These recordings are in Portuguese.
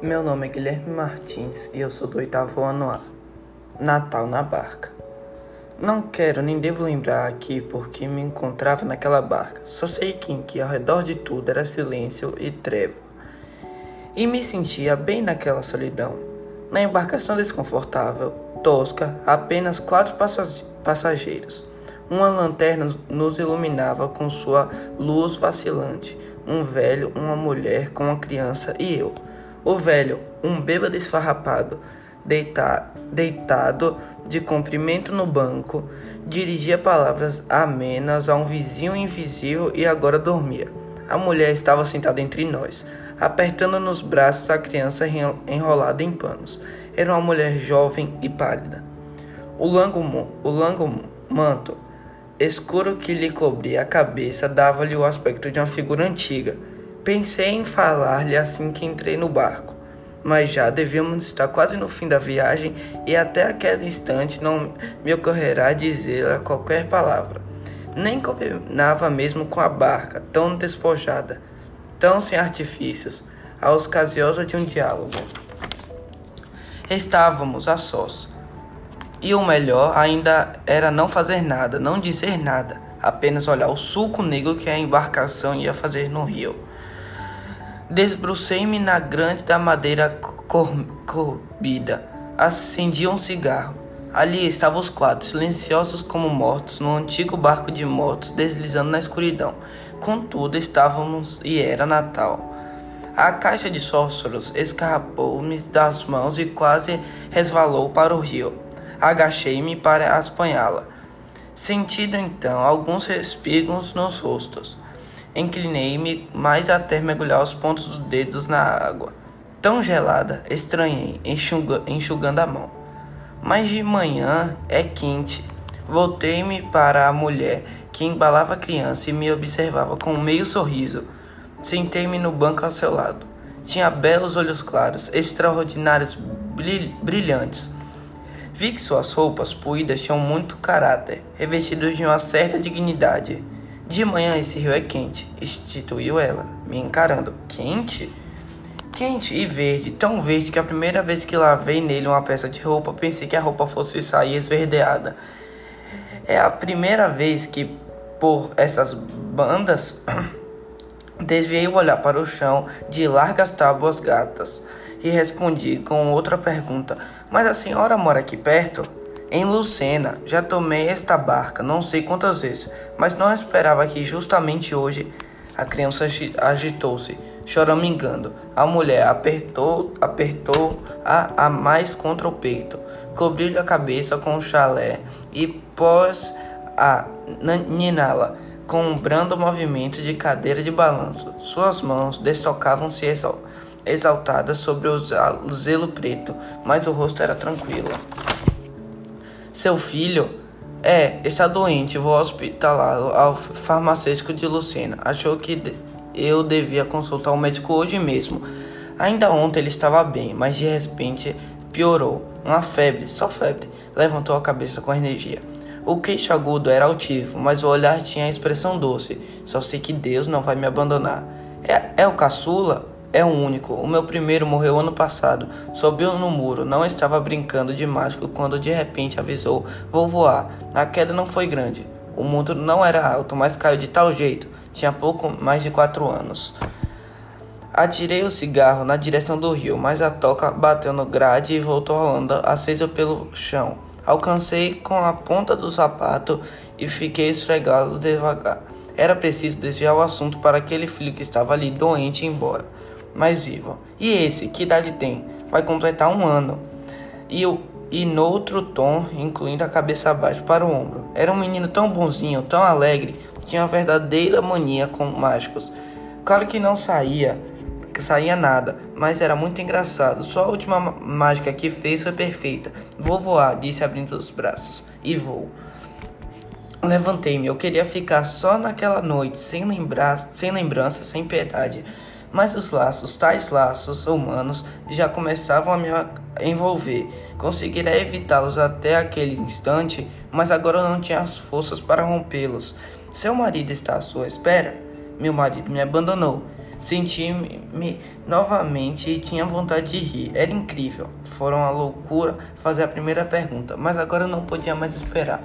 Meu nome é Guilherme Martins e eu sou do oitavo ano A. Natal na barca. Não quero nem devo lembrar aqui porque me encontrava naquela barca. Só sei que, que ao redor de tudo era silêncio e treva. E me sentia bem naquela solidão. Na embarcação desconfortável, tosca, apenas quatro passageiros. Uma lanterna nos iluminava com sua luz vacilante. Um velho, uma mulher com uma criança e eu. O velho, um bêbado esfarrapado, deita, deitado de comprimento no banco, dirigia palavras amenas a um vizinho invisível e agora dormia. A mulher estava sentada entre nós, apertando nos braços a criança enrolada em panos. Era uma mulher jovem e pálida. O o longo manto escuro que lhe cobria a cabeça dava-lhe o aspecto de uma figura antiga. Pensei em falar-lhe assim que entrei no barco, mas já devíamos estar quase no fim da viagem e até aquele instante não me ocorrerá dizer qualquer palavra. Nem combinava mesmo com a barca, tão despojada, tão sem artifícios, a ociosa de um diálogo. Estávamos a sós e o melhor ainda era não fazer nada, não dizer nada, apenas olhar o sulco negro que a embarcação ia fazer no rio. Desbrucei-me na grande da madeira corbida. Acendi um cigarro. Ali estavam os quatro, silenciosos como mortos, no antigo barco de motos, deslizando na escuridão. Contudo, estávamos e era Natal. A caixa de fósforos escapou-me das mãos e quase resvalou para o rio. Agachei-me para apanhá-la. Sentindo então alguns respingos nos rostos. Inclinei-me mais até mergulhar os pontos dos dedos na água. Tão gelada, estranhei, enxuga, enxugando a mão. Mas de manhã é quente. Voltei-me para a mulher que embalava a criança e me observava com um meio sorriso. Sentei-me no banco ao seu lado. Tinha belos olhos claros, extraordinários, brilhantes Vi que suas roupas puídas tinham muito caráter, revestidos de uma certa dignidade. De manhã esse rio é quente, instituiu ela, me encarando. Quente? Quente e verde, tão verde que a primeira vez que lavei nele uma peça de roupa, pensei que a roupa fosse sair esverdeada. É a primeira vez que, por essas bandas, desviei o olhar para o chão de largas tábuas gatas e respondi com outra pergunta: Mas a senhora mora aqui perto? Em Lucena, já tomei esta barca não sei quantas vezes, mas não esperava que justamente hoje. A criança agitou-se, choramingando. A mulher apertou, apertou a, a mais contra o peito, cobriu-lhe a cabeça com um chalé e pôs a niná-la com um brando movimento de cadeira de balanço. Suas mãos destocavam-se exaltada sobre o zelo preto, mas o rosto era tranquilo. Seu filho é, está doente, vou hospitalá-lo ao farmacêutico de Lucena. Achou que eu devia consultar o médico hoje mesmo. Ainda ontem ele estava bem, mas de repente piorou. Uma febre, só febre. Levantou a cabeça com energia. O queixo agudo era altivo, mas o olhar tinha a expressão doce. Só sei que Deus não vai me abandonar. É, é o caçula? É o único. O meu primeiro morreu ano passado. Subiu no muro. Não estava brincando de mágico quando de repente avisou: Vou voar. A queda não foi grande. O mundo não era alto, mas caiu de tal jeito. Tinha pouco mais de quatro anos. Atirei o cigarro na direção do rio, mas a toca bateu no grade e voltou rolando, acesa pelo chão. Alcancei com a ponta do sapato e fiquei esfregado devagar. Era preciso desviar o assunto para aquele filho que estava ali doente ir embora mais vivo. E esse, que idade tem? Vai completar um ano. E, o, e outro tom, incluindo a cabeça abaixo para o ombro. Era um menino tão bonzinho, tão alegre, tinha uma verdadeira mania com mágicos. Claro que não saía, que saía nada, mas era muito engraçado. Só a última mágica que fez foi perfeita. Vou voar, disse abrindo os braços. E vou. Levantei-me, eu queria ficar só naquela noite, sem lembrar, sem lembrança, sem piedade. Mas os laços, tais laços humanos, já começavam a me envolver. Conseguira evitá-los até aquele instante, mas agora não tinha as forças para rompê-los. Seu marido está à sua espera? Meu marido me abandonou. Senti-me novamente e tinha vontade de rir. Era incrível. Foram a loucura fazer a primeira pergunta, mas agora não podia mais esperar.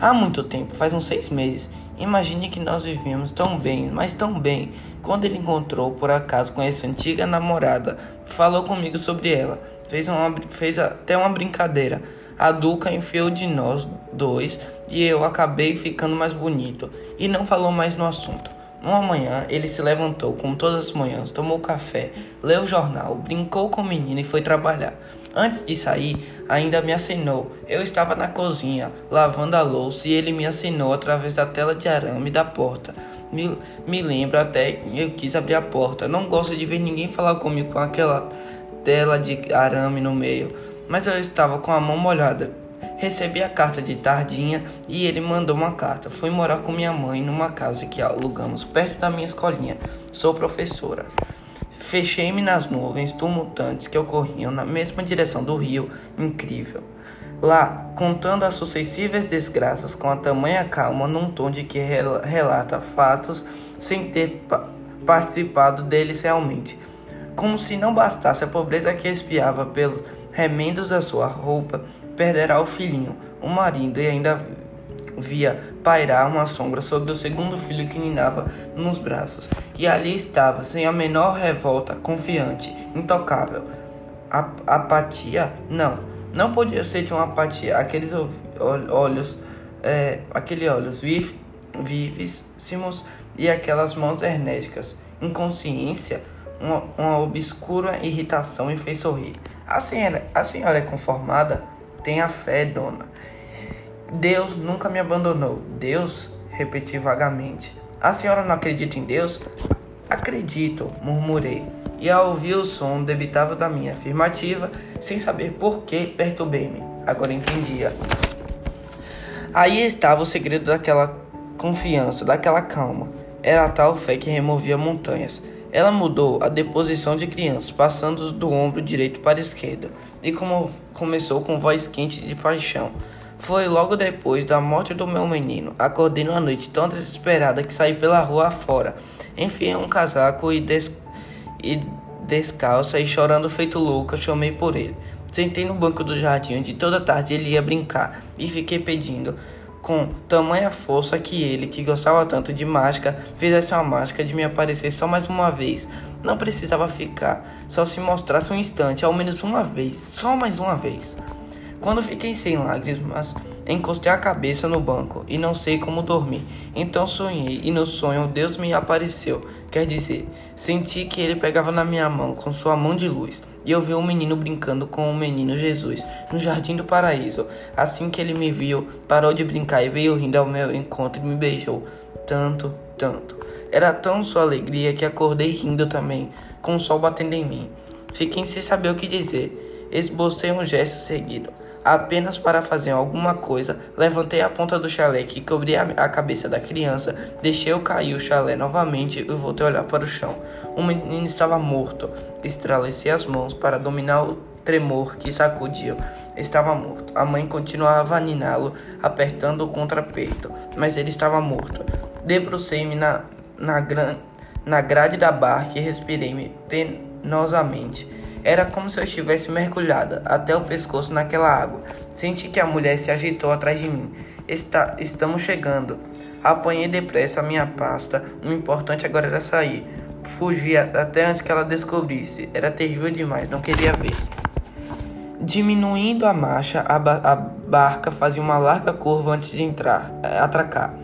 Há muito tempo, faz uns seis meses, imagine que nós vivíamos tão bem, mas tão bem, quando ele encontrou por acaso com essa antiga namorada. Falou comigo sobre ela, fez, uma, fez até uma brincadeira. A Duca enfiou de nós dois e eu acabei ficando mais bonito e não falou mais no assunto. Uma manhã, ele se levantou, como todas as manhãs, tomou café, leu o jornal, brincou com o menino e foi trabalhar. Antes de sair, ainda me acenou. Eu estava na cozinha, lavando a louça, e ele me acenou através da tela de arame da porta. Me, me lembro até que eu quis abrir a porta. Não gosto de ver ninguém falar comigo com aquela tela de arame no meio. Mas eu estava com a mão molhada. Recebi a carta de tardinha e ele mandou uma carta. Fui morar com minha mãe numa casa que alugamos perto da minha escolinha. Sou professora. Fechei-me nas nuvens tumultantes que ocorriam na mesma direção do rio. Incrível. Lá, contando as sucessivas desgraças com a tamanha calma num tom de que relata fatos sem ter pa participado deles realmente. Como se não bastasse a pobreza que espiava pelos remendos da sua roupa, perderá o filhinho, o marido, e ainda via pairar uma sombra sobre o segundo filho que ninava nos braços. E ali estava, sem a menor revolta, confiante, intocável. A apatia? Não, não podia ser de uma apatia. Aqueles olhos, é, aqueles olhos vif, vivíssimos e aquelas mãos enérgicas. Inconsciência, uma, uma obscura irritação e fez sorrir. A senhora, a senhora é conformada? Tenha fé, dona. Deus nunca me abandonou. Deus, repeti vagamente. A senhora não acredita em Deus? Acredito, murmurei. E ao ouvir o som debitável da minha afirmativa, sem saber por que, perturbei-me. Agora entendia. Aí estava o segredo daquela confiança, daquela calma. Era a tal fé que removia montanhas. Ela mudou a deposição de crianças, passando do ombro direito para a esquerda, e como começou com voz quente de paixão. Foi logo depois da morte do meu menino. Acordei numa noite tão desesperada que saí pela rua afora. Enfiei um casaco e, des... e descalça e chorando feito louca, chamei por ele. Sentei no banco do jardim onde toda tarde ele ia brincar e fiquei pedindo com tamanha força que ele, que gostava tanto de mágica, fizesse uma mágica de me aparecer só mais uma vez. Não precisava ficar, só se mostrasse um instante, ao menos uma vez, só mais uma vez. Quando fiquei sem lágrimas, encostei a cabeça no banco e não sei como dormir. Então sonhei e no sonho Deus me apareceu. Quer dizer, senti que ele pegava na minha mão com sua mão de luz e eu vi um menino brincando com o menino Jesus no jardim do paraíso. Assim que ele me viu, parou de brincar e veio rindo ao meu encontro e me beijou. Tanto, tanto. Era tão sua alegria que acordei rindo também, com o sol batendo em mim. Fiquei sem saber o que dizer. Esbocei um gesto seguido. Apenas para fazer alguma coisa, levantei a ponta do chalé que cobria a cabeça da criança, deixei-o cair o chalé novamente e voltei a olhar para o chão. O menino estava morto. Estraleci as mãos para dominar o tremor que sacudiu. Estava morto. A mãe continuava a niná-lo, apertando o contrapeito, mas ele estava morto. Debrucei-me na, na, na grade da barca e respirei-me penosamente. Era como se eu estivesse mergulhada até o pescoço naquela água. Senti que a mulher se ajeitou atrás de mim. Está, estamos chegando. Apanhei depressa a minha pasta. O importante agora era sair. Fugi até antes que ela descobrisse. Era terrível demais, não queria ver. Diminuindo a marcha, a, ba a barca fazia uma larga curva antes de entrar, eh, atracar.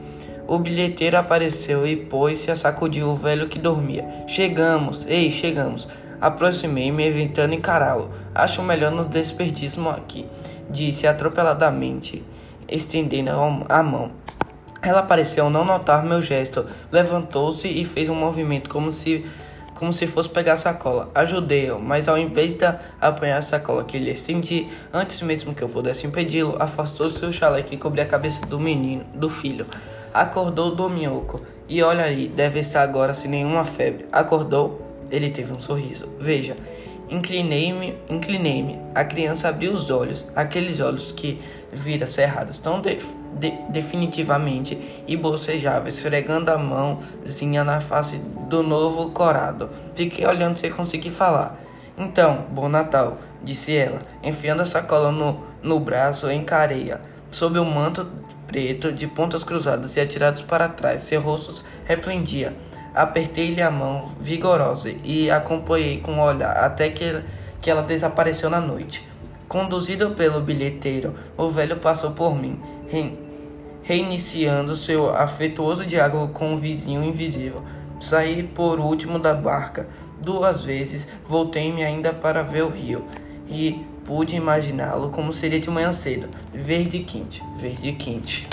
O bilheteiro apareceu e pôs-se a sacudir o velho que dormia. Chegamos, ei, chegamos. Aproximei-me, evitando encará-lo. Acho melhor nos desperdiçarmos aqui, disse atropeladamente, estendendo a mão. Ela pareceu não notar meu gesto, levantou-se e fez um movimento como se como se fosse pegar a sacola. Ajudei-o, mas ao invés de apanhar a sacola que lhe estendi, antes mesmo que eu pudesse impedi-lo, afastou seu chalé que cobria a cabeça do menino, do filho. Acordou do minhoco. E olha aí, deve estar agora sem nenhuma febre. Acordou? Ele teve um sorriso. Veja, inclinei-me, inclinei-me. A criança abriu os olhos, aqueles olhos que vira cerrados tão de definitivamente e bocejava, esfregando a mãozinha na face do novo corado. Fiquei olhando sem conseguir falar. Então, bom Natal, disse ela, enfiando a sacola no, no braço, encarei-a. Sob o manto preto, de pontas cruzadas e atirados para trás, seu rosto replendia. Apertei-lhe a mão vigorosa e acompanhei com o olhar até que, que ela desapareceu na noite. Conduzido pelo bilheteiro, o velho passou por mim, reiniciando seu afetuoso diálogo com o vizinho invisível. Saí por último da barca. Duas vezes voltei-me ainda para ver o rio e pude imaginá-lo como seria de manhã cedo, verde quente, verde quente.